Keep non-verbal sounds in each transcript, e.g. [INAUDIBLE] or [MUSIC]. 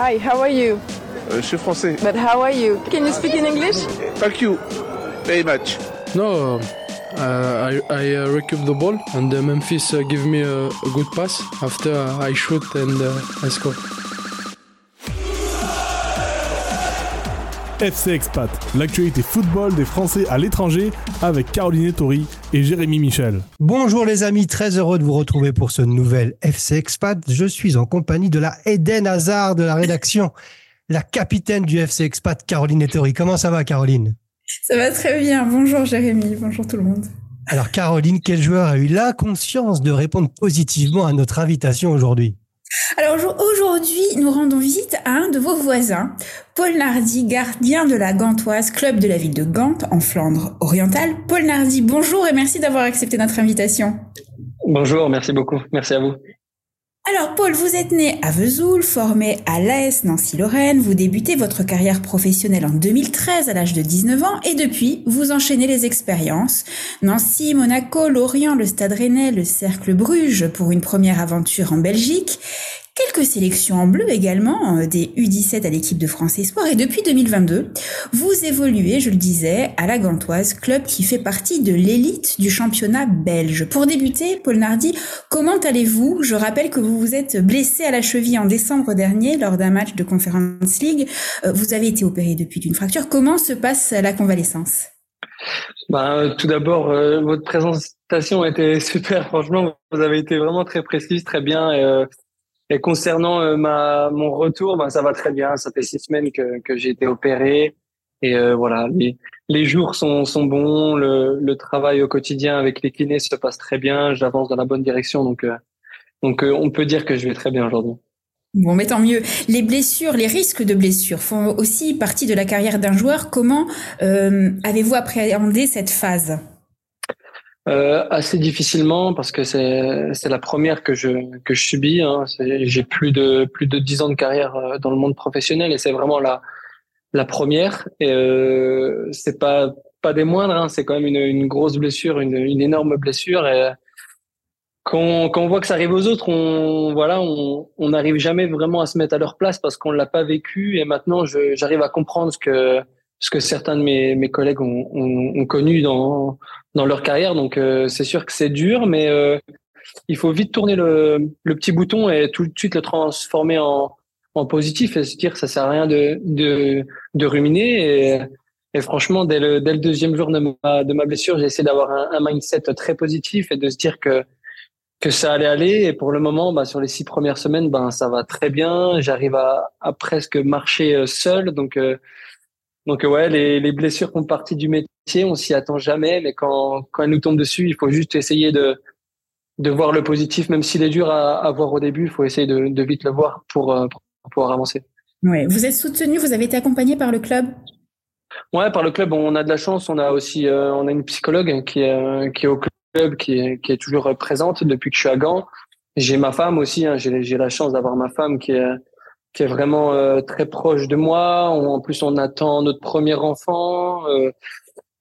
Hi, how are you? Euh, je suis français. But how are you? Can you speak in English? Thank you very much. No, uh, I, I uh, recoup the ball and uh, Memphis uh, give me a, a good pass. After uh, I shoot and uh, I score. FC Expat, l'actualité football des Français à l'étranger avec Caroline Tori et Jérémy Michel. Bonjour les amis, très heureux de vous retrouver pour ce nouvel FC Expat. Je suis en compagnie de la Eden Hazard de la rédaction, [LAUGHS] la capitaine du FC Expat, Caroline Tori. Comment ça va Caroline? Ça va très bien. Bonjour Jérémy, bonjour tout le monde. Alors Caroline, quel joueur a eu la conscience de répondre positivement à notre invitation aujourd'hui? Alors aujourd'hui, nous rendons visite à un de vos voisins, Paul Nardi, gardien de la Gantoise, club de la ville de Gand, en Flandre orientale. Paul Nardi, bonjour et merci d'avoir accepté notre invitation. Bonjour, merci beaucoup. Merci à vous. Alors Paul, vous êtes né à Vesoul, formé à l'AS Nancy-Lorraine, vous débutez votre carrière professionnelle en 2013 à l'âge de 19 ans et depuis, vous enchaînez les expériences. Nancy, Monaco, Lorient, le Stade Rennais, le Cercle Bruges pour une première aventure en Belgique quelques sélections en bleu également, euh, des U17 à l'équipe de France Espoir et depuis 2022, vous évoluez, je le disais, à la Gantoise, club qui fait partie de l'élite du championnat belge. Pour débuter, Paul Nardi, comment allez-vous? Je rappelle que vous vous êtes blessé à la cheville en décembre dernier lors d'un match de Conference League. Euh, vous avez été opéré depuis d'une fracture. Comment se passe la convalescence? Ben, tout d'abord, euh, votre présentation était [LAUGHS] super. Franchement, vous avez été vraiment très précise, très bien. Et concernant euh, ma mon retour, ben ça va très bien. Ça fait six semaines que, que j'ai été opéré et euh, voilà, les, les jours sont sont bons. Le, le travail au quotidien avec les kinés se passe très bien. J'avance dans la bonne direction, donc euh, donc on peut dire que je vais très bien aujourd'hui. Bon, mais tant mieux. Les blessures, les risques de blessures font aussi partie de la carrière d'un joueur. Comment avez-vous appréhendé cette phase? Euh, assez difficilement parce que c'est c'est la première que je que je subis. Hein. J'ai plus de plus de dix ans de carrière euh, dans le monde professionnel et c'est vraiment la la première. Et euh, c'est pas pas des moindres. Hein. C'est quand même une, une grosse blessure, une, une énorme blessure. Et quand, quand on voit que ça arrive aux autres, on voilà, on n'arrive jamais vraiment à se mettre à leur place parce qu'on l'a pas vécu. Et maintenant, j'arrive à comprendre ce que ce que certains de mes, mes collègues ont, ont, ont connu dans, dans leur carrière. Donc euh, c'est sûr que c'est dur, mais euh, il faut vite tourner le, le, petit bouton et tout de suite le transformer en, en positif et se dire que ça sert à rien de, de, de ruminer. Et, et, franchement, dès le, dès le deuxième jour de ma, de ma blessure, j'ai essayé d'avoir un, un, mindset très positif et de se dire que que ça allait aller. Et pour le moment, bah, sur les six premières semaines, ben ça va très bien. J'arrive à, à presque marcher euh, seul. Donc donc ouais, les, les blessures font partie du métier, on s'y attend jamais, mais quand, quand elles nous tombent dessus, il faut juste essayer de, de voir le positif, même s'il est dur à, à voir au début, il faut essayer de, de vite le voir pour, euh, pour pouvoir avancer. Ouais. Vous êtes soutenu, vous avez été accompagné par le club? Ouais, par le club, on a de la chance, on a aussi euh, on a une psychologue qui est, euh, qui est au club, qui est, qui est toujours présente depuis que je suis à Gand. J'ai ma femme aussi, hein, j'ai la chance d'avoir ma femme qui est qui est vraiment euh, très proche de moi. en plus, on attend notre premier enfant euh,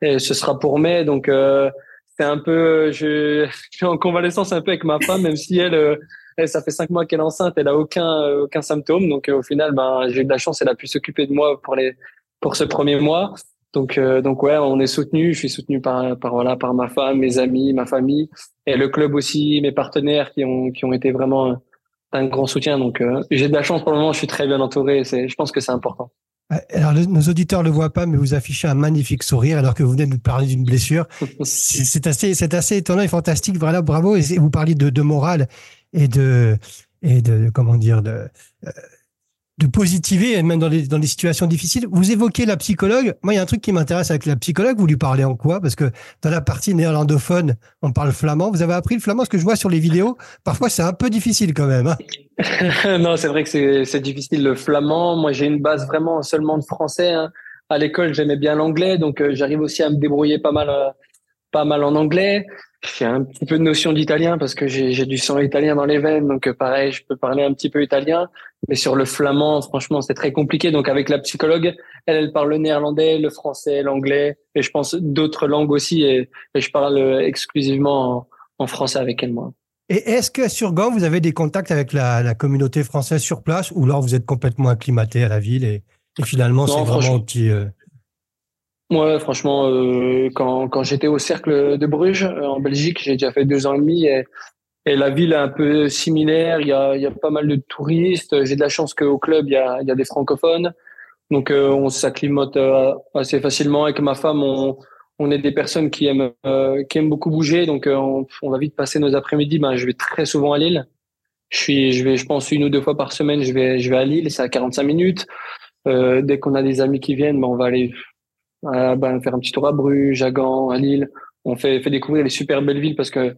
et ce sera pour mai. Donc, euh, c'est un peu, je, [LAUGHS] je, suis en convalescence un peu avec ma femme, même si elle, elle ça fait cinq mois qu'elle est enceinte, elle a aucun aucun symptôme. Donc, au final, ben, j'ai eu de la chance, elle a pu s'occuper de moi pour les pour ce premier mois. Donc, donc ouais, on est soutenu. Je suis soutenu par par voilà par ma femme, mes amis, ma famille et le club aussi, mes partenaires qui ont qui ont été vraiment un grand soutien. Donc, euh, j'ai de la chance pour le moment. Je suis très bien entouré. C'est, je pense que c'est important. Alors, nos auditeurs le voient pas, mais vous affichez un magnifique sourire alors que vous venez de nous parler d'une blessure. [LAUGHS] c'est assez, c'est assez étonnant et fantastique. Voilà, bravo. Et vous parliez de, de morale et de, et de, comment dire, de, euh, de positiver, même dans les, dans les situations difficiles. Vous évoquez la psychologue. Moi, il y a un truc qui m'intéresse avec la psychologue. Vous lui parlez en quoi? Parce que dans la partie néerlandophone, on parle flamand. Vous avez appris le flamand Ce que je vois sur les vidéos, parfois, c'est un peu difficile quand même. Hein [LAUGHS] non, c'est vrai que c'est difficile le flamand. Moi, j'ai une base vraiment seulement de français. Hein. À l'école, j'aimais bien l'anglais, donc euh, j'arrive aussi à me débrouiller pas mal, euh, pas mal en anglais. J'ai un petit peu de notion d'italien parce que j'ai du sang italien dans les veines, donc euh, pareil, je peux parler un petit peu italien. Mais sur le flamand, franchement, c'est très compliqué. Donc avec la psychologue, elle, elle parle le néerlandais, le français, l'anglais, et je pense d'autres langues aussi. Et, et, je parle exclusivement en, en, français avec elle, moi. Et est-ce que sur Gand, vous avez des contacts avec la, la communauté française sur place? Ou alors vous êtes complètement acclimaté à la ville et, et finalement c'est vraiment petit. euh, Ouais, franchement, euh, quand, quand j'étais au cercle de Bruges, euh, en Belgique, j'ai déjà fait deux ans et demi et, et la ville est un peu similaire. Il y a, il y a pas mal de touristes. J'ai de la chance qu'au club, il y a, il y a des francophones. Donc, euh, on s'acclimate euh, assez facilement. Avec ma femme, on, on est des personnes qui aiment, euh, qui aiment beaucoup bouger. Donc, euh, on, on va vite passer nos après-midi. Ben, je vais très souvent à Lille. Je suis, je vais, je pense une ou deux fois par semaine, je vais, je vais à Lille. C'est à 45 minutes. Euh, dès qu'on a des amis qui viennent, ben, on va aller euh, ben, faire un petit tour à Bruges, à Gand, à Lille. On fait, fait découvrir les super belles villes parce que,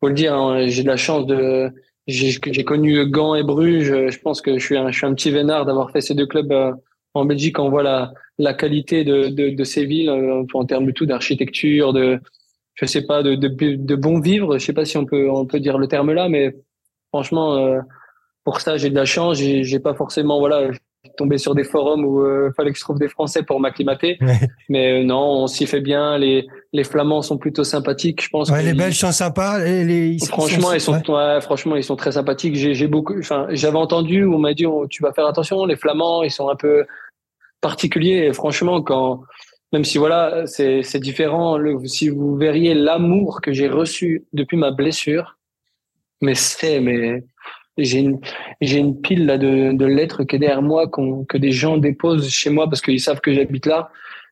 faut le dire, hein, j'ai de la chance de, j'ai connu Gand et Bruges. Je pense que je suis un, je suis un petit vénard d'avoir fait ces deux clubs euh, en Belgique. On voit la, la qualité de, de, de ces villes euh, en termes de tout, d'architecture, de, je sais pas, de, de, de bon vivre. Je sais pas si on peut, on peut dire le terme là, mais franchement, euh, pour ça, j'ai de la chance. J'ai pas forcément, voilà, tombé sur des forums où euh, fallait que je trouve des Français pour m'acclimater. [LAUGHS] Mais euh, non, on s'y fait bien. Les, les Flamands sont plutôt sympathiques. Je pense Ouais, les ils- Belges sont sympas. Les, les- ils sont- Franchement, ils sont, ouais. ouais, franchement, ils sont très sympathiques. J'ai, beaucoup, enfin, j'avais entendu, on m'a dit, oh, tu vas faire attention, les Flamands, ils sont un peu particuliers. Et franchement, quand, même si voilà, c'est, c'est différent, le, si vous verriez l'amour que j'ai reçu depuis ma blessure, mais c'est, mais, j'ai une, j'ai une pile là de, de lettres qui est derrière moi, qu'on, que des gens déposent chez moi parce qu'ils savent que j'habite là.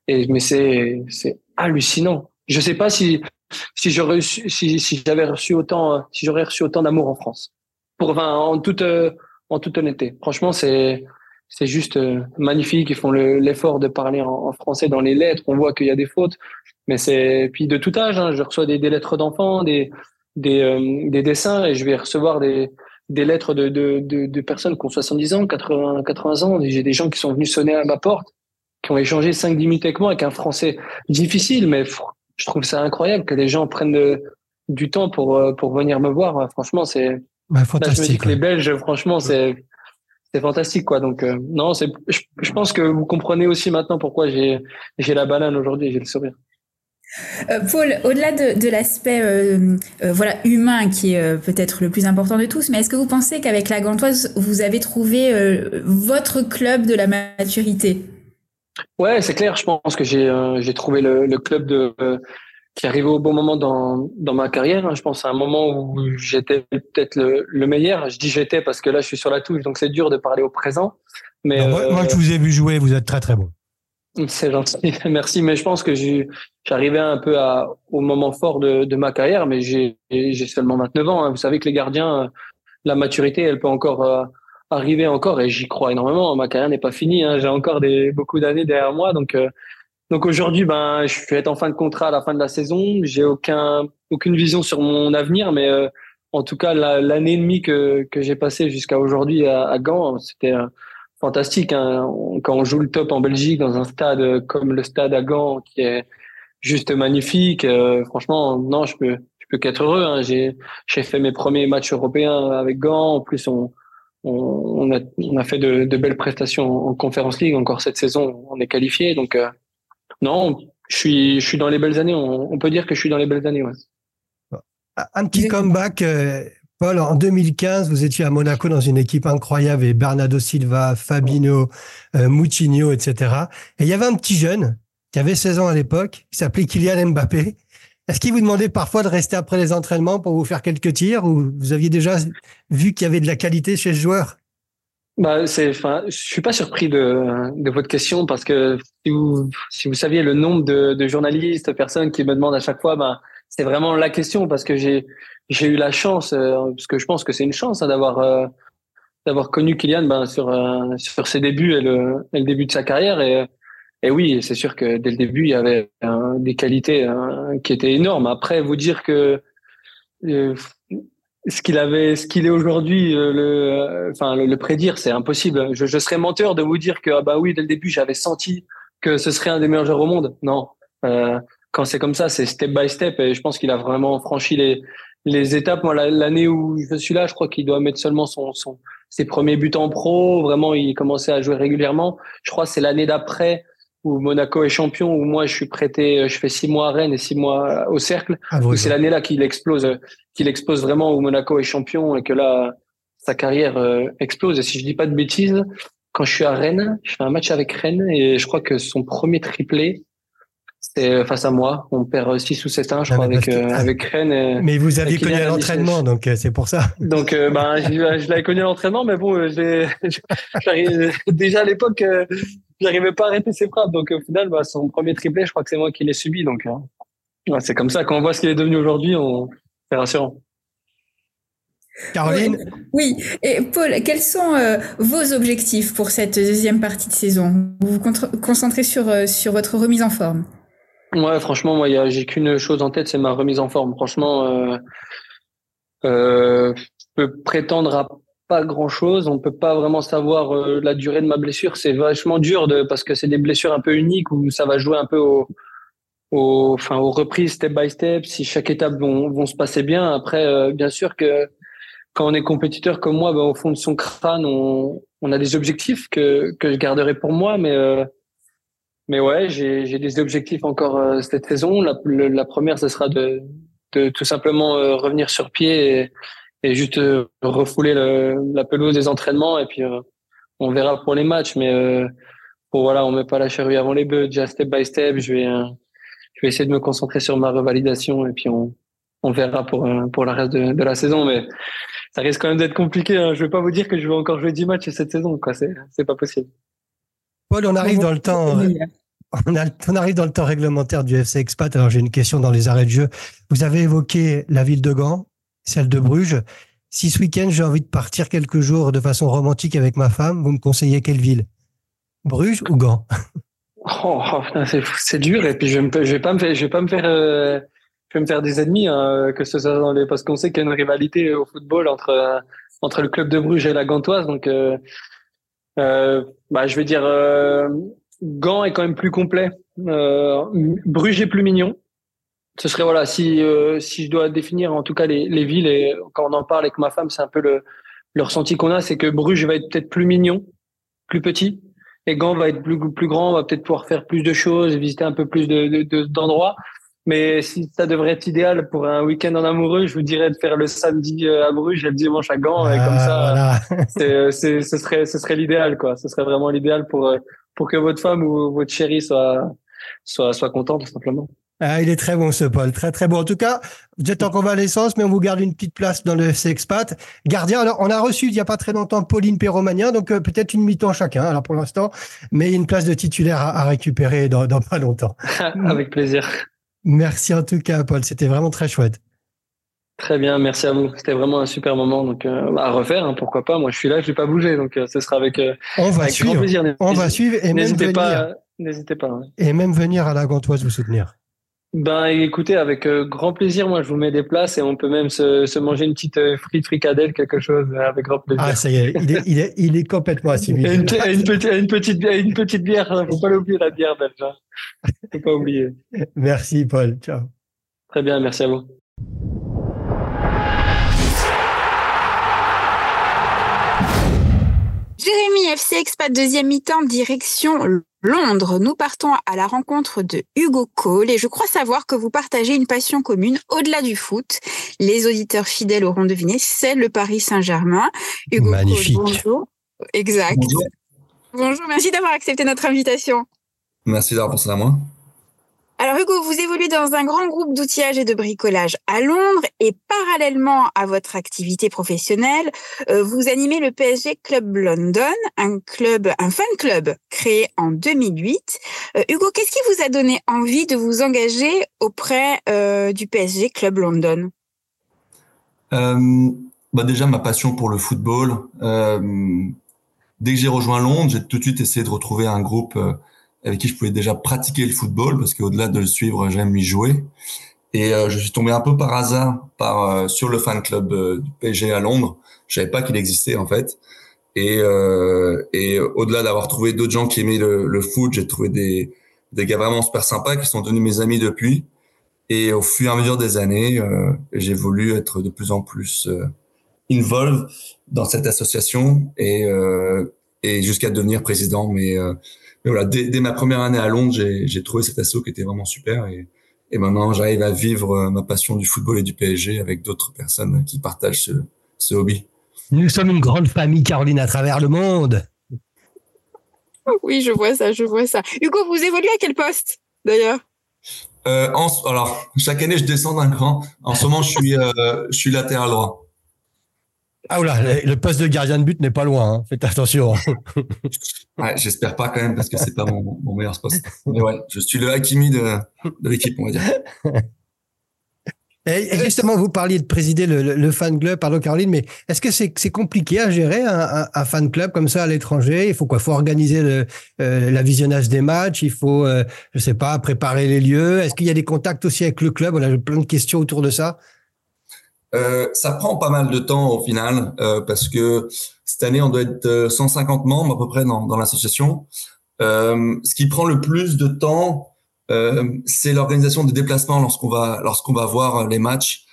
Et, mais c'est, c'est hallucinant. Je sais pas si, si j'aurais reçu, si, si j'avais reçu autant, si j'aurais reçu autant d'amour en France. Pour, enfin, en toute, en toute honnêteté. Franchement, c'est, c'est juste euh, magnifique. Ils font le- l'effort de parler en, en français dans les lettres. On voit qu'il y a des fautes, mais c'est puis de tout âge. Hein, je reçois des, des lettres d'enfants, des, des, euh, des dessins, et je vais recevoir des, des lettres de, de, de, de personnes qui ont 70 ans, 80, 80 ans. J'ai des gens qui sont venus sonner à ma porte, qui ont échangé 5-10 minutes avec moi avec un français difficile, mais je trouve ça incroyable que les gens prennent de- du temps pour, euh, pour venir me voir. Franchement, c'est, Ouais, Là, je me dis fantastique. que les. Belges, franchement, c'est c'est fantastique, quoi. Donc euh, non, c'est. Je, je pense que vous comprenez aussi maintenant pourquoi j'ai j'ai la banane aujourd'hui, j'ai le sourire. Euh, Paul, au-delà de, de l'aspect euh, euh, voilà humain qui est euh, peut-être le plus important de tous, mais est-ce que vous pensez qu'avec la Gantoise, vous avez trouvé euh, votre club de la maturité? Ouais, c'est clair. Je pense que j'ai euh, j'ai trouvé le, le club de euh, qui arrivait au bon moment dans dans ma carrière. hein. Je pense à un moment où j'étais peut-être le, le meilleur. Je dis j'étais parce que là je suis sur la touche, donc c'est dur de parler au présent. Mais Non, moi, euh, moi, je vous ai vu jouer, vous êtes très très bon. C'est gentil, [LAUGHS] merci. Mais je pense que j'arrivais un peu à, au moment fort de, de ma carrière, mais j'ai seulement 29 ans. hein. Vous savez que les gardiens, euh, la maturité, elle peut encore euh, arriver encore, et j'y crois énormément. Ma carrière n'est pas finie. hein. J'ai encore des beaucoup d'années derrière moi, donc euh, donc aujourd'hui, ben, je vais être en fin de contrat à la fin de la saison. J'ai aucun aucune vision sur mon avenir, mais euh, en tout cas, la- l'année et demie que que j'ai passée jusqu'à aujourd'hui à, à Gand, c'était fantastique. Hein. Quand on joue le top en Belgique dans un stade comme le stade à Gand, qui est juste magnifique, euh, franchement, non, je peux, je peux qu'être heureux. Hein. J'ai, j'ai fait mes premiers matchs européens avec Gand. En plus, on, on, on a, on a fait de, de belles prestations en Conference League. Encore cette saison, on est qualifié. Donc, euh, non, je suis, je suis dans les belles années. On, on peut dire que je suis dans les belles années. Ouais. Un petit comeback, euh, Paul, en 2015, vous étiez à Monaco dans une équipe incroyable avec Bernardo Silva, Fabinho, euh, Moutinho, etc. Et il y avait un petit jeune qui avait 16 ans à l'époque, qui s'appelait Kylian Mbappé. Est-ce qu'il vous demandait parfois de rester après les entraînements pour vous faire quelques tirs ou vous aviez déjà vu qu'il y avait de la qualité chez ce joueur? Bah, c'est, enfin, je suis pas surpris de, votre question parce que si vous, saviez le nombre de, de journalistes, personnes qui me demandent à chaque fois, ben, c'est vraiment la question parce que j'ai, j'ai eu la chance, euh, parce que je pense que c'est une chance hein, d'avoir, euh, d'avoir connu Kylian ben, sur, euh, sur ses débuts et le, début de sa carrière. Et, oui, c'est sûr que dès le début, il y avait des qualités euh, qui étaient énormes. Après, vous dire que ce qu'il avait, ce qu'il est aujourd'hui, le, enfin le, prédire, c'est impossible. Je, serais menteur de vous dire que ah bah oui, dès le début, j'avais senti que ce serait un des meilleurs joueurs au monde. Non, quand c'est comme ça, c'est step by step, et je pense qu'il a vraiment franchi les les étapes. Moi, la- l'année où je suis là, je crois qu'il doit mettre seulement son, son ses premiers buts en pro. Vraiment, il commençait à jouer régulièrement. Je crois que c'est l'année d'après où Monaco est champion, où moi je suis prêté, je fais six mois à Rennes et six mois au Cercle. Ah, c'est l'année là qu'il explose, qu'il explose vraiment où Monaco est champion et que là sa carrière euh, explose. Et si je dis pas de bêtises, quand je suis à Rennes, je fais un match avec Rennes et je crois que son premier triplé, c'était face à moi. On perd 6 ou 7-1, je Ah, crois, avec, que- euh, avec Rennes. et- Mais vous aviez connu à l'entraînement, donc euh, c'est pour ça. Donc, euh, ben, je, je l'avais connu à l'entraînement, mais bon, euh, j'ai- [LAUGHS] j'arrive- déjà à l'époque, euh, j'arrivais pas à arrêter ses frappes. Donc, au final, bah, son premier triplé, je crois que c'est moi qui l'ai subi. Donc, hein. Ouais, c'est comme ça. Quand on voit ce qu'il est devenu aujourd'hui, on... c'est rassurant. Caroline, Oui, et Paul, quels sont euh, vos objectifs pour cette deuxième partie de saison? Vous vous concentrez sur, euh, sur votre remise en forme? Ouais, franchement, moi, j'ai qu'une chose en tête, c'est ma remise en forme. Franchement, euh, euh, je peux prétendre à pas grand chose. On peut pas vraiment savoir euh, la durée de ma blessure. C'est vachement dur de, parce que c'est des blessures un peu uniques où ça va jouer un peu au, au, enfin, aux reprises step by step. Si chaque étape vont, vont se passer bien. Après, euh, bien sûr que quand on est compétiteur comme moi, ben, au fond de son crâne, on, on a des objectifs que, que je garderai pour moi, mais, euh, mais ouais, j'ai des objectifs encore euh, cette saison. La, le- la première, ce sera de, de tout simplement euh, revenir sur pied et, et juste euh, refouler le, la pelouse des entraînements et puis euh, on verra pour les matchs. Mais euh, bon voilà, on met pas la charrue avant les bœufs. Déjà step by step, je vais euh, je vais essayer de me concentrer sur ma revalidation et puis on on verra pour euh, pour la reste de, de la saison. Mais ça risque quand même d'être compliqué. Hein. Je vais pas vous dire que je vais encore jouer 10 matchs cette saison. Quoi, c'est c'est pas possible. Paul, on arrive dans le temps. On, arrive dans le temps réglementaire du FC Expat. Alors j'ai une question dans les arrêts de jeu. Vous avez évoqué la ville de Gand, celle de Bruges. Si ce week-end j'ai envie de partir quelques jours de façon romantique avec ma femme, vous me conseillez quelle ville? Bruges ou Gand? Oh, oh, c'est dur et puis je je vais pas me faire je vais pas me faire euh, je vais me faire des ennemis hein, que ce soit dans les parce qu'on sait qu'il y a une rivalité au football entre euh, entre le club de Bruges et la Gantoise donc euh, euh, bah je vais dire Gand est quand même plus complet euh, Bruges est plus mignon ce serait voilà si euh, si je dois définir en tout cas les les villes et quand on en parle avec ma femme c'est un peu le le ressenti qu'on a c'est que Bruges va être peut-être plus mignon plus petit et Gand va être plus, plus grand, on va peut-être pouvoir faire plus de choses, visiter un peu plus de, de- de- d'endroits. Mais si ça devrait être idéal pour un week-end en amoureux, je vous dirais de faire le samedi euh, à Bruges et le dimanche à Gand. et comme Ah, ça, voilà. [LAUGHS] c'est, euh, c'est, ce serait, ce serait l'idéal, quoi. Ce serait vraiment l'idéal pour, euh, pour que votre femme ou votre chérie soit, soit, soit contente, tout simplement. Ah, il est très bon ce Paul, très très bon. En tout cas, vous êtes en convalescence, mais on vous garde une petite place dans le FC Expat. Gardien, alors on a reçu il y a pas très longtemps Pauline Perromagnin, donc euh, peut-être une mi-temps chacun, alors pour l'instant, mais une place de titulaire à, à récupérer dans, dans pas longtemps. [LAUGHS] Avec plaisir. Merci en tout cas Paul, c'était vraiment très chouette. Très bien, merci à vous. C'était vraiment un super moment. Donc, euh, à refaire, hein, pourquoi pas. Moi, je suis là, je vais pas bouger. Donc, euh, ce sera avec, euh, On va avec grand suivre, plaisir. on va suivre et même N'hésitez venir, pas, n'hésitez pas. ouais. et même venir à la Gantoise vous soutenir. Ben écoutez, avec euh, grand plaisir, moi je vous mets des places et on peut même se, se manger une petite euh, frite fricadelle, quelque chose, euh, avec grand plaisir. Ah ça y est, il est, il est, il est complètement assimilé. une, et une petite, et une petite bière, une petite bière, hein, faut pas l'oublier la bière belge. Hein. Faut pas oublier. Merci Paul, ciao. Très bien, merci à vous. Jérémy, FC Expat deuxième mi-temps, direction Londres. Nous partons à la rencontre de Hugo Cole et je crois savoir que vous partagez une passion commune au-delà du foot. Les auditeurs fidèles auront deviné, c'est le Paris Saint-Germain. Hugo Magnifique. Cole, bonjour. Exact. Bonjour. Bonjour, merci d'avoir accepté notre invitation. Merci d'avoir pensé à moi. Alors Hugo, vous évoluez dans un grand groupe d'outillage et de bricolage à Londres et parallèlement à votre activité professionnelle, euh, vous animez le PSG Club London, un club, un fan club créé en 2008. Euh, Hugo, qu'est-ce qui vous a donné envie de vous engager auprès euh, du PSG Club London? Bah déjà, ma passion pour le football. Dès que j'ai rejoint Londres, j'ai tout de suite essayé de retrouver un groupe avec qui je pouvais déjà pratiquer le football, parce qu'au-delà de le suivre, j'aime y jouer. Et euh, je suis tombé un peu par hasard par euh, sur le fan club euh, du PSG à Londres. Je savais pas qu'il existait en fait. Et, euh, et au-delà d'avoir trouvé d'autres gens qui aimaient le, le foot, j'ai trouvé des, des gars vraiment super sympas qui sont devenus mes amis depuis. Et au fur et à mesure des années, euh, j'ai voulu être de plus en plus involved dans cette association. Et, et jusqu'à devenir président. Mais, mais voilà, dès, dès, ma première année à Londres, j'ai trouvé cet assaut qui était vraiment super et, et maintenant j'arrive à vivre euh, ma passion du football et du PSG avec d'autres personnes qui partagent ce, ce hobby. Nous sommes une grande famille, Caroline, à travers le monde. Oui, je vois ça, je vois ça. Hugo, vous évoluez à quel poste d'ailleurs? Euh, en, Alors, chaque année, je descends d'un cran. En ce moment, je suis, euh, je suis latéral droit. Ah oula, le poste de gardien de but n'est pas loin. Hein. Faites attention. [LAUGHS] ouais, j'espère pas quand même parce que c'est pas mon, mon, meilleur poste. Mais ouais, je suis le Hakimi de, de l'équipe, on va dire. [LAUGHS] Et justement, vous parliez de présider le, le, le fan club, pardon Caroline, mais est-ce que c'est compliqué à gérer un, un, un, fan club comme ça à l'étranger? Il faut quoi? Il faut organiser le euh, la visionnage des matchs, il faut, euh, je sais pas, préparer les lieux. Est-ce qu'il y a des contacts aussi avec le club? On a plein de questions autour de ça. Euh, ça prend pas mal de temps au final euh, parce que cette année on doit être 150 membres à peu près dans, dans l'association. Euh, ce qui prend le plus de temps, euh, c'est l'organisation des déplacements lorsqu'on va lorsqu'on va voir les matchs.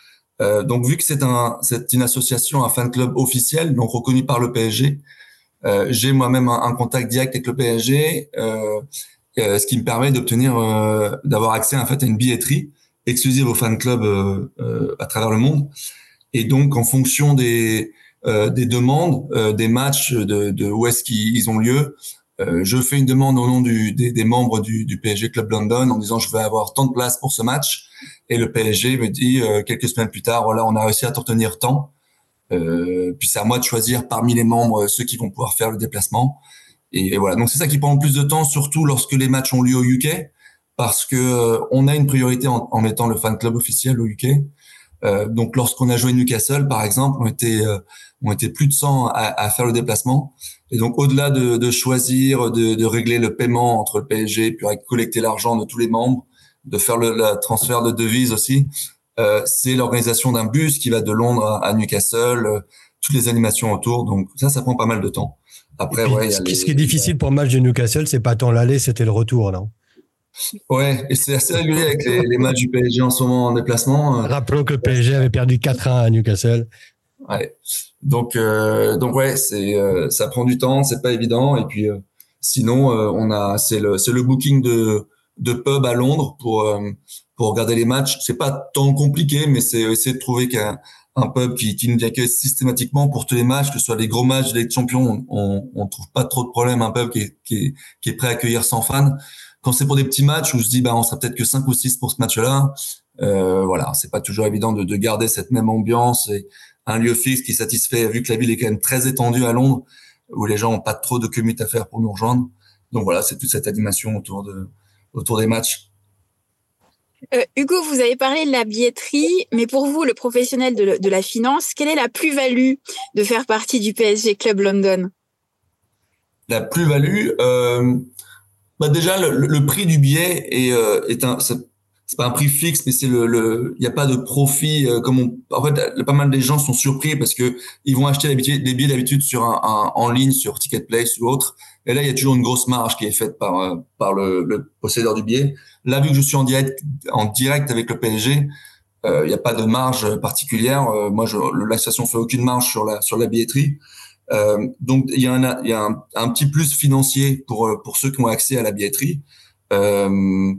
Euh, donc vu que c'est un c'est une association, un fan club officiel, donc reconnu par le PSG, euh, j'ai moi-même un, un, contact direct avec le PSG, ce qui me permet d'obtenir d'avoir accès en fait à une billetterie exclusive aux fan clubs à travers le monde. Et donc en fonction des des demandes, des matchs, de, de où est-ce qu'ils ont lieu, euh, je fais une demande au nom du, des, des, membres du, du, PSG Club London en disant je vais avoir tant de place pour ce match. Et le PSG me dit euh, quelques semaines plus tard voilà on a réussi à t'en tenir tant. Euh, puis c'est à moi de choisir parmi les membres ceux qui vont pouvoir faire le déplacement. Et, et voilà. Donc c'est ça qui prend le plus de temps surtout lorsque les matchs ont lieu au UK parce que euh, on a une priorité en, en, mettant le fan club officiel au UK euh, donc lorsqu'on a joué Newcastle par exemple on était on était plus de 100 à, à faire le déplacement et donc, au-delà de, de, choisir, de, de, régler le paiement entre le PSG, puis collecter l'argent de tous les membres, de faire le transfert de devises aussi, euh, c'est l'organisation d'un bus qui va de Londres à, à Newcastle, euh, toutes les animations autour. Donc ça, ça prend pas mal de temps. Après, puis, ouais, ce, qui, les, ce qui est difficile pour le match de Newcastle, c'est pas tant l'aller, c'était le retour, non? Ouais, et c'est assez régulier avec les, les, matchs du PSG en ce moment en déplacement. Rappelons que le PSG avait perdu 4-1 à Newcastle. Ouais. Donc euh, donc ouais, c'est euh, ça prend du temps, c'est pas évident et puis euh, sinon euh, on a c'est le c'est le booking de de pub à Londres pour euh, pour regarder les matchs. C'est pas tant compliqué mais c'est essayer de trouver qu'un un pub qui, qui nous accueille systématiquement pour tous les matchs, que ce soit les gros matchs de Champions, on, on trouve pas trop de problème. Un pub qui est, qui est, qui est prêt à accueillir 100 fans. Quand c'est pour des petits matchs où je dis bah on sera peut-être que 5 ou 6 pour ce match-là, euh, voilà, c'est pas toujours évident de, de garder cette même ambiance et, un lieu fixe qui satisfait, vu que la ville est quand même très étendue à Londres, où les gens n'ont pas trop de commute à faire pour nous rejoindre. Donc voilà, c'est toute cette animation autour de autour des matchs. Euh, Hugo, vous avez parlé de la billetterie, mais pour vous, le professionnel de, de la finance, quelle est la plus-value de faire partie du PSG Club London? La plus-value, euh, bah déjà le, le, prix du billet est, euh, est un, c'est pas un prix fixe, mais c'est le, il y a pas de profit. Euh, comme on, en fait, pas mal des gens sont surpris parce que ils vont acheter des billets d'habitude sur un, un, en ligne, sur Ticketplace ou autre. Et là, il y a toujours une grosse marge qui est faite par euh, par le, le du billet. Là, vu que je suis en direct en direct avec le PSG, euh, il n'y a pas de marge particulière. Euh, moi, je, l'association fait aucune marge sur la sur la billetterie. Euh, donc, il y a un y a un, petit plus financier pour pour ceux qui ont accès à la billetterie. Euh,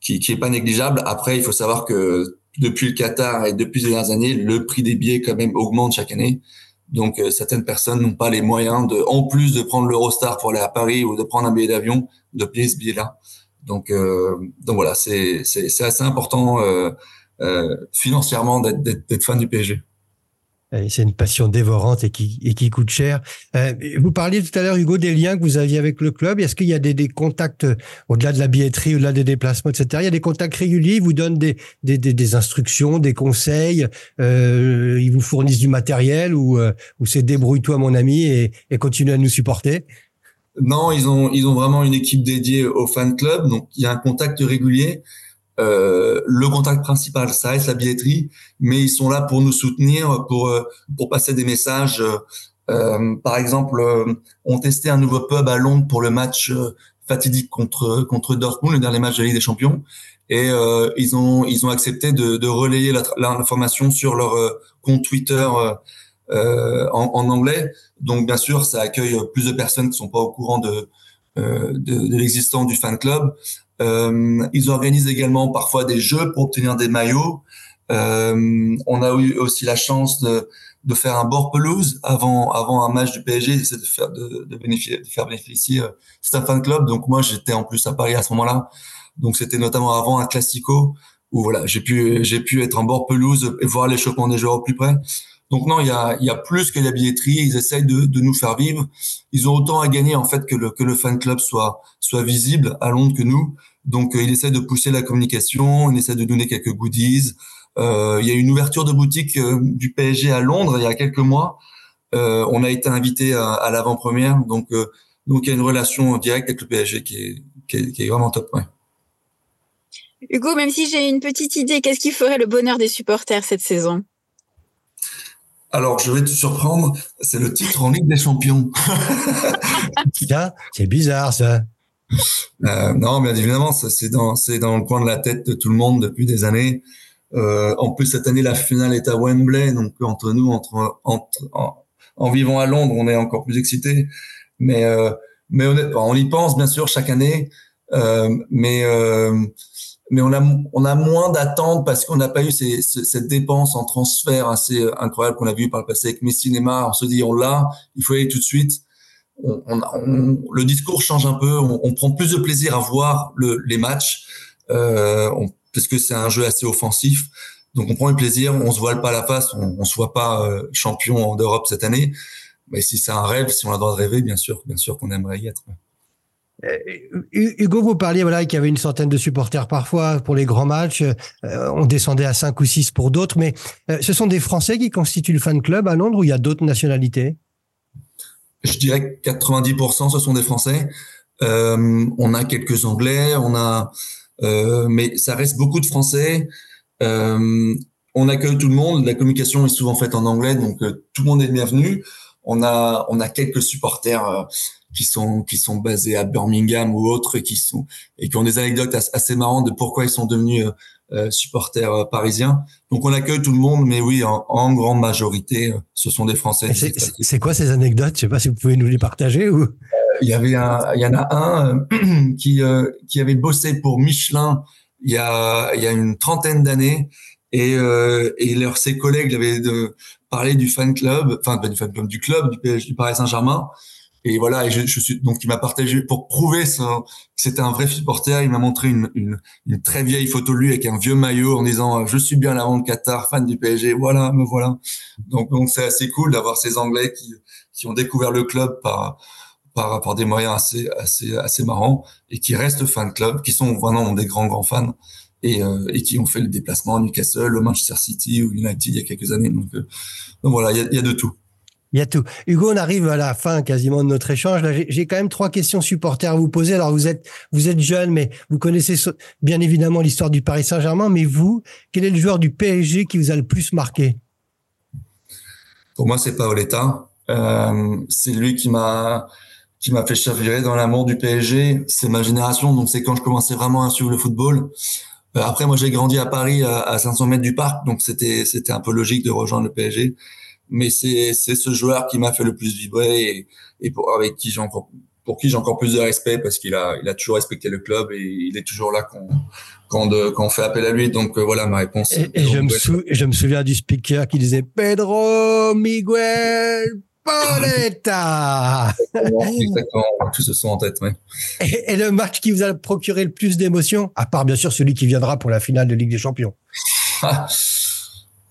qui, qui est pas négligeable. Après, il faut savoir que depuis le Qatar et depuis les dernières années, le prix des billets quand même augmente chaque année. Donc euh, certaines personnes n'ont pas les moyens de, en plus de prendre l'Eurostar pour aller à Paris ou de prendre un billet d'avion, de payer ce billet-là. Donc euh, donc voilà, c'est c'est assez important euh, euh financièrement d'être fan du PSG. C'est une passion dévorante et qui, et qui coûte cher. Euh, vous parliez tout à l'heure, Hugo, des liens que vous aviez avec le club. Est-ce qu'il y a des, des contacts, euh, au-delà de la billetterie, au-delà des déplacements, etc., il y a des contacts réguliers, ils vous donnent des, des, des, des instructions, des conseils, euh, ils vous fournissent du matériel ou, euh, ou c'est débrouille-toi, mon ami, et, et continue à nous supporter? Non, ils ont, ils ont vraiment une équipe dédiée au fan club, donc il y a un contact régulier. Euh, le contact principal, ça reste la billetterie, mais ils sont là pour nous soutenir, pour euh, pour passer des messages. Euh, par exemple, euh, on testait un nouveau pub à Londres pour le match fatidique contre contre Dortmund, le dernier match de la Ligue des Champions, et ils ont ils ont accepté de, de relayer l'information sur leur compte Twitter euh, en, en, anglais. Donc bien sûr, ça accueille plus de personnes qui sont pas au courant de euh, de, de l'existence du fan club. Euh, ils organisent également parfois des jeux pour obtenir des maillots. Euh, on a eu aussi la chance de, de faire un bord pelouse avant avant un match du PSG, c'est de faire de, de, bénéficier, de faire bénéficier euh, club. Donc moi j'étais en plus à Paris à ce moment-là, donc c'était notamment avant un classico où voilà j'ai pu j'ai pu être en bord pelouse et voir l'échauffement des joueurs au plus près. Donc non, il y a, il y a plus que la billetterie. Ils essayent de, de nous faire vivre. Ils ont autant à gagner en fait que le, que le fan club soit, soit visible à Londres que nous. Donc euh, ils essayent de pousser la communication. Ils essaient de donner quelques goodies. Euh, il y a une ouverture de boutique euh, du PSG à Londres il y a quelques mois. Euh, on a été invité à, à l'avant-première. Donc euh, donc il y a une relation directe avec le PSG qui est, qui est, qui est vraiment top. Ouais. Hugo, même si j'ai une petite idée, qu'est-ce qui ferait le bonheur des supporters cette saison? Alors, je vais te surprendre, c'est le titre en Ligue des Champions. [LAUGHS] C'est bizarre ça. Euh, non, bien évidemment, c'est dans, le coin de la tête de tout le monde depuis des années. Euh, en plus, cette année, la finale est à Wembley, donc entre nous, entre, entre en, en, vivant à Londres, on est encore plus excités. Mais, euh, mais honnêtement, on y pense bien sûr chaque année, mais mais on a on a moins d'attentes parce qu'on n'a pas eu ces, ces, cette dépense en transfert assez incroyable qu'on a vu par le passé avec Messi, Neymar. On se dit on l'a, il faut aller tout de suite. On, on, on, le discours change un peu. On, prend plus de plaisir à voir le, les matchs euh, parce que c'est un jeu assez offensif. Donc on prend du plaisir. On se voile pas la face. On, on se voit pas euh, champion d'Europe cette année. Mais si c'est un rêve, si on a le droit de rêver, bien sûr, bien sûr qu'on aimerait y être. Euh, Hugo, vous parliez voilà qu'il y avait une centaine de supporters parfois pour les grands matchs. Euh, on descendait à cinq ou six pour d'autres, mais euh, ce sont des Français qui constituent le fan club à Londres ou il y a d'autres nationalités? Je dirais que 90% ce sont des Français. On a quelques Anglais, on a, mais ça reste beaucoup de Français. on accueille tout le monde. La communication est souvent faite en anglais, donc tout le monde est bienvenu. On a, on a quelques supporters qui sont qui sont basés à Birmingham ou autres qui sont et qui ont des anecdotes assez marrantes de pourquoi ils sont devenus euh, euh supporters euh, parisiens. Donc on accueille tout le monde, mais oui, en, en grande majorité, euh, ce sont des Français. C'est quoi ces anecdotes? Je sais pas si vous pouvez nous les partager ou. Il y avait un, il y en a un [CLEARS THROAT] qui qui avait bossé pour Michelin il y a il y a une trentaine d'années et euh, et leurs ses collègues avaient de parlé du fan club, enfin du fan club du club du, du Paris Saint-Germain et voilà, donc il m'a partagé pour prouver que c'était un vrai supporter. Il m'a montré une, très vieille photo de lui avec un vieux maillot en disant je suis bien l'avant de Qatar, fan du PSG. Voilà, me voilà. Donc c'est assez cool d'avoir ces Anglais qui ont découvert le club par par, par des moyens assez assez assez marrants et qui restent fans club, qui sont vraiment des grands grands fans. Et, euh, qui ont fait le déplacement à Newcastle, au Manchester City ou United il y a quelques années. Donc, euh, voilà, il y a de tout. Il y a tout. Hugo, on arrive à la fin quasiment de notre échange. J'ai quand même trois questions supporters à vous poser. Alors, vous êtes, vous êtes jeune, mais vous connaissez bien évidemment l'histoire du Paris Saint-Germain. Mais vous, quel est le joueur du PSG qui vous a le plus marqué? Pour moi, c'est Paoletta. Euh, c'est lui qui m'a qui m'a fait chavirer dans l'amour du PSG. C'est ma génération, donc c'est quand je commençais vraiment à suivre le football. Euh, après, moi, j'ai grandi à Paris, à, à 500 mètres du parc, donc c'était c'était un peu logique de rejoindre le PSG mais c'est c'est ce joueur qui m'a fait le plus vibrer et, et pour, avec qui j'ai encore pour qui j'ai encore plus de respect parce qu'il a il a toujours respecté le club et il est toujours là quand quand, de, quand on fait appel à lui. Donc euh, voilà ma réponse et, et je me sou, je me souviens du speaker qui disait Pedro Miguel Pauletta exactement, tous se sont en tête ouais. et, et le match qui vous a procuré le plus d'émotions à part bien sûr celui qui viendra pour la finale de Ligue des Champions? [LAUGHS]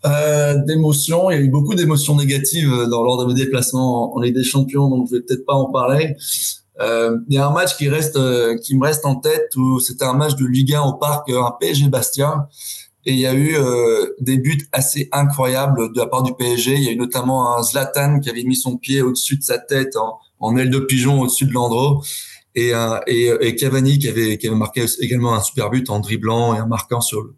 euh, d'émotions. Il y a eu beaucoup d'émotions négatives dans lors de mes déplacements en Ligue des Champions, donc je vais peut-être pas en parler. Euh, il y a un match qui reste, euh, qui me reste en tête où c'était un match de Ligue 1 au parc, un PSG Bastia. Et il y a eu euh, des buts assez incroyables de la part du PSG. Il y a eu notamment un Zlatan qui avait mis son pied au-dessus de sa tête en, en aile de pigeon au-dessus de Landreau. Et, et, et Cavani qui avait, qui avait marqué également un super but en dribblant et en marquant sur le,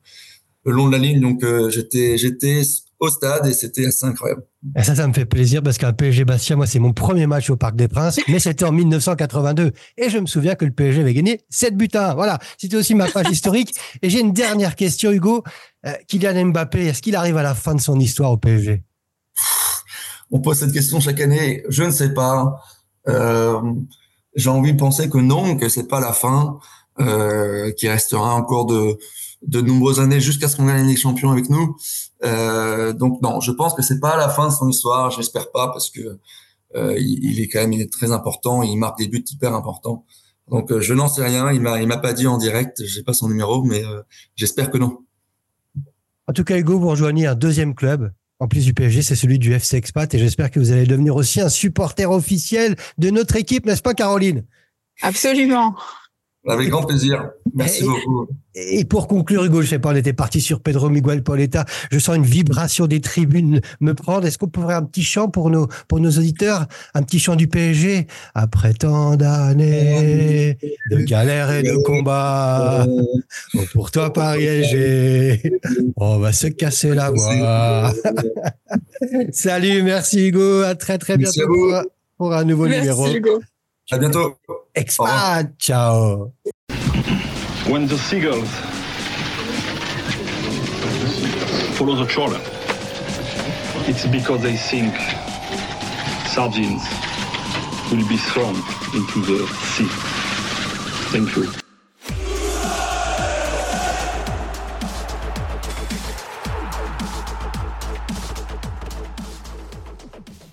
le long de la ligne. Donc euh, j'étais j'étais au stade et c'était assez incroyable. Et ça, ça me fait plaisir parce qu'un PSG Bastia, moi, c'est mon premier match au Parc des Princes, mais c'était en 1982. Et je me souviens que le PSG avait gagné 7 buts à 1. Voilà, c'était aussi ma page historique. [LAUGHS] Et j'ai une dernière question, Hugo. Euh, Kylian Mbappé, est-ce qu'il arrive à la fin de son histoire au PSG on pose cette question chaque année. Je ne sais pas. Euh, j'ai envie de penser que non, que c'est pas la fin, euh, qu'il restera encore de, de nombreuses années jusqu'à ce qu'on gagne les champions avec nous. Euh, donc non, je pense que c'est pas la fin de son histoire. J'espère pas parce que euh, il, est quand même il est très important. Il marque des buts hyper importants. Donc euh, je n'en sais rien. Il m'a il m'a pas dit en direct. J'ai pas son numéro, mais euh, j'espère que non. En tout cas, Hugo, vous rejoignez un deuxième club. En plus du PSG, c'est celui du FC Expat et j'espère que vous allez devenir aussi un supporter officiel de notre équipe, n'est-ce pas, Caroline? Absolument. Avec grand plaisir. Merci Et- beaucoup. Et pour conclure, Hugo, je sais pas, on était parti sur Pedro Miguel Pauleta. Je sens une vibration des tribunes me prendre. Est-ce qu'on pourrait un petit chant pour nos, pour nos auditeurs? Un petit chant du PSG? Après tant d'années de galères et de combats, oh, pour toi, Paris on va se casser la voix. [LAUGHS] Salut, merci Hugo. À très, très Merci bientôt pour, un- pour un nouveau numéro. Merci Hugo. À bientôt. Ciao. When the seagulls follow the trawler, it's because they think sardines will be thrown into the sea. Thank you.